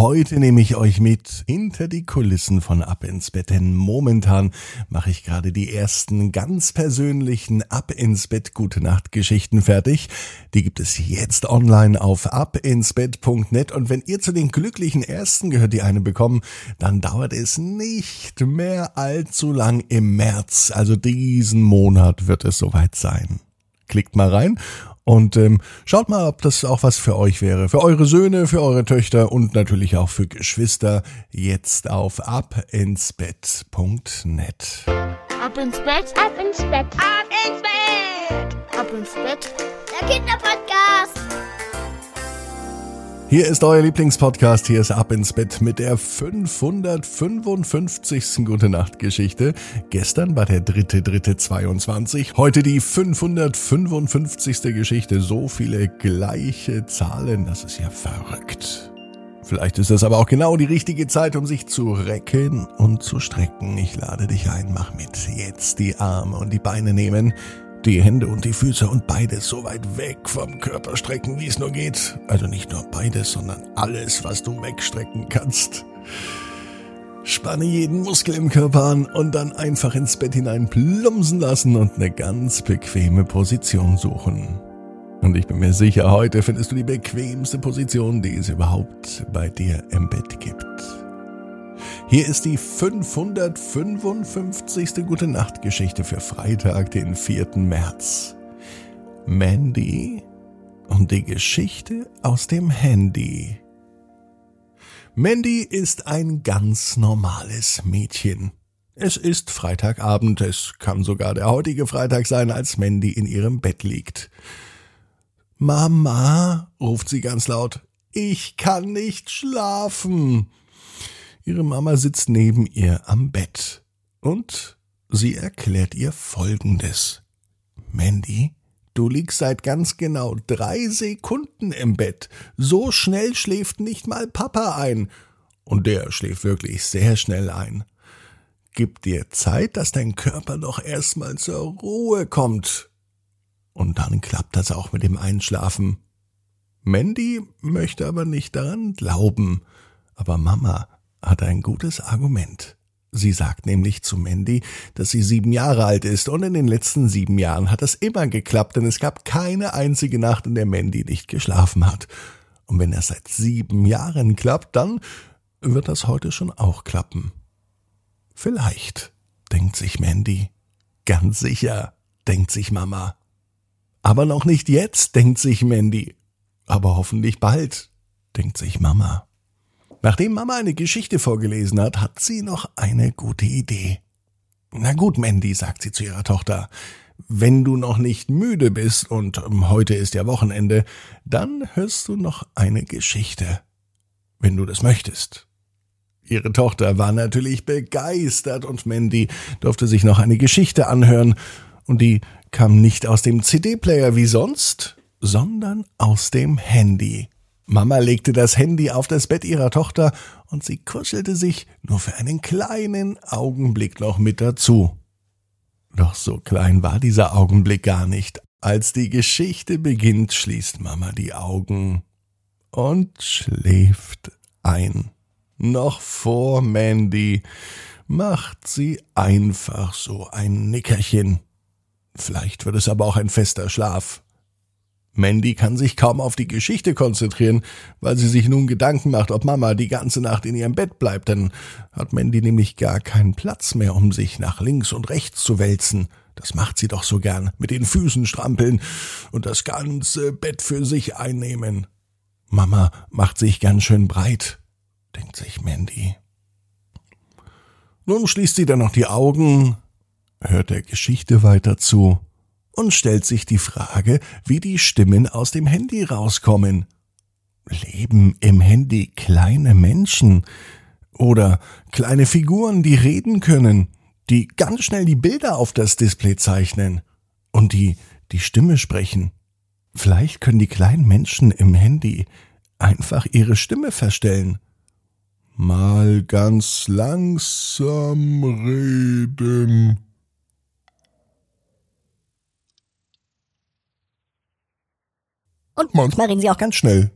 Heute nehme ich euch mit hinter die Kulissen von Ab ins Bett, denn momentan mache ich gerade die ersten ganz persönlichen Ab ins Bett Gute Nacht Geschichten fertig. Die gibt es jetzt online auf abinsbett.net und wenn ihr zu den glücklichen Ersten gehört, die eine bekommen, dann dauert es nicht mehr allzu lang im März, also diesen Monat wird es soweit sein. Klickt mal rein und ähm, schaut mal, ob das auch was für euch wäre. Für eure Söhne, für eure Töchter und natürlich auch für Geschwister. Jetzt auf abinsbett.net. Ab ins Bett, ab ins Bett, ab ins Bett, ab ins Bett. Der Kinderpodcast. Hier ist euer Lieblingspodcast. Hier ist Ab ins Bett mit der 555. Gute Nacht Geschichte. Gestern war der dritte, dritte 22. Heute die 555. Geschichte. So viele gleiche Zahlen. Das ist ja verrückt. Vielleicht ist das aber auch genau die richtige Zeit, um sich zu recken und zu strecken. Ich lade dich ein, mach mit. Jetzt die Arme und die Beine nehmen die Hände und die Füße und beides so weit weg vom Körper strecken, wie es nur geht. Also nicht nur beides, sondern alles, was du wegstrecken kannst. Spanne jeden Muskel im Körper an und dann einfach ins Bett hinein plumpsen lassen und eine ganz bequeme Position suchen. Und ich bin mir sicher, heute findest du die bequemste Position, die es überhaupt bei dir im Bett gibt. Hier ist die 555. Gute Nacht Geschichte für Freitag, den 4. März. Mandy und die Geschichte aus dem Handy. Mandy ist ein ganz normales Mädchen. Es ist Freitagabend, es kann sogar der heutige Freitag sein, als Mandy in ihrem Bett liegt. Mama, ruft sie ganz laut, ich kann nicht schlafen. Ihre Mama sitzt neben ihr am Bett und sie erklärt ihr Folgendes. Mandy, du liegst seit ganz genau drei Sekunden im Bett. So schnell schläft nicht mal Papa ein. Und der schläft wirklich sehr schnell ein. Gib dir Zeit, dass dein Körper doch erstmal zur Ruhe kommt. Und dann klappt das auch mit dem Einschlafen. Mandy möchte aber nicht daran glauben. Aber Mama hat ein gutes Argument. Sie sagt nämlich zu Mandy, dass sie sieben Jahre alt ist und in den letzten sieben Jahren hat das immer geklappt, denn es gab keine einzige Nacht, in der Mandy nicht geschlafen hat. Und wenn das seit sieben Jahren klappt, dann wird das heute schon auch klappen. Vielleicht, denkt sich Mandy. Ganz sicher, denkt sich Mama. Aber noch nicht jetzt, denkt sich Mandy. Aber hoffentlich bald, denkt sich Mama. Nachdem Mama eine Geschichte vorgelesen hat, hat sie noch eine gute Idee. Na gut, Mandy, sagt sie zu ihrer Tochter, wenn du noch nicht müde bist und ähm, heute ist ja Wochenende, dann hörst du noch eine Geschichte, wenn du das möchtest. Ihre Tochter war natürlich begeistert und Mandy durfte sich noch eine Geschichte anhören, und die kam nicht aus dem CD-Player wie sonst, sondern aus dem Handy. Mama legte das Handy auf das Bett ihrer Tochter und sie kuschelte sich nur für einen kleinen Augenblick noch mit dazu. Doch so klein war dieser Augenblick gar nicht. Als die Geschichte beginnt, schließt Mama die Augen und schläft ein. Noch vor Mandy macht sie einfach so ein Nickerchen. Vielleicht wird es aber auch ein fester Schlaf. Mandy kann sich kaum auf die Geschichte konzentrieren, weil sie sich nun Gedanken macht, ob Mama die ganze Nacht in ihrem Bett bleibt, dann hat Mandy nämlich gar keinen Platz mehr, um sich nach links und rechts zu wälzen. Das macht sie doch so gern, mit den Füßen strampeln und das ganze Bett für sich einnehmen. Mama macht sich ganz schön breit, denkt sich Mandy. Nun schließt sie dann noch die Augen, hört der Geschichte weiter zu und stellt sich die Frage, wie die Stimmen aus dem Handy rauskommen. Leben im Handy kleine Menschen oder kleine Figuren, die reden können, die ganz schnell die Bilder auf das Display zeichnen und die die Stimme sprechen. Vielleicht können die kleinen Menschen im Handy einfach ihre Stimme verstellen. Mal ganz langsam reden. Und manchmal reden sie auch ganz schnell.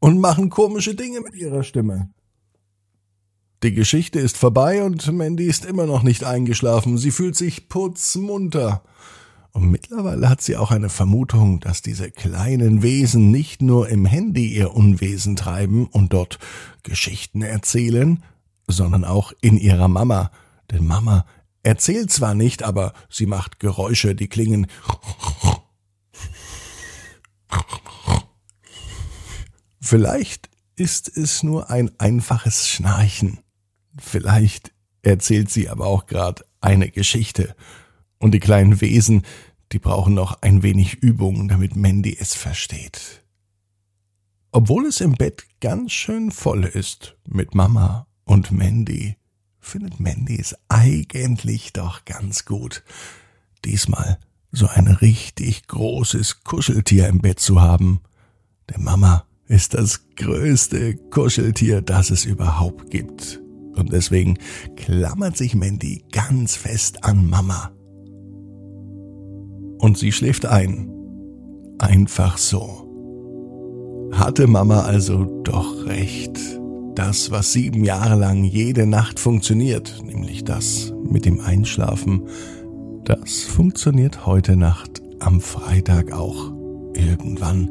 und machen komische Dinge mit ihrer Stimme. Die Geschichte ist vorbei und Mandy ist immer noch nicht eingeschlafen. Sie fühlt sich putzmunter. Und mittlerweile hat sie auch eine Vermutung, dass diese kleinen Wesen nicht nur im Handy ihr Unwesen treiben und dort Geschichten erzählen, sondern auch in ihrer Mama. Denn Mama erzählt zwar nicht, aber sie macht Geräusche, die klingen Vielleicht ist es nur ein einfaches Schnarchen. Vielleicht erzählt sie aber auch gerade eine Geschichte. Und die kleinen Wesen, die brauchen noch ein wenig Übung, damit Mandy es versteht. Obwohl es im Bett ganz schön voll ist mit Mama und Mandy, findet Mandy es eigentlich doch ganz gut, diesmal so ein richtig großes Kuscheltier im Bett zu haben. Der Mama ist das größte Kuscheltier, das es überhaupt gibt. Und deswegen klammert sich Mandy ganz fest an Mama. Und sie schläft ein. Einfach so. Hatte Mama also doch recht. Das, was sieben Jahre lang jede Nacht funktioniert, nämlich das mit dem Einschlafen, das funktioniert heute Nacht am Freitag auch. Irgendwann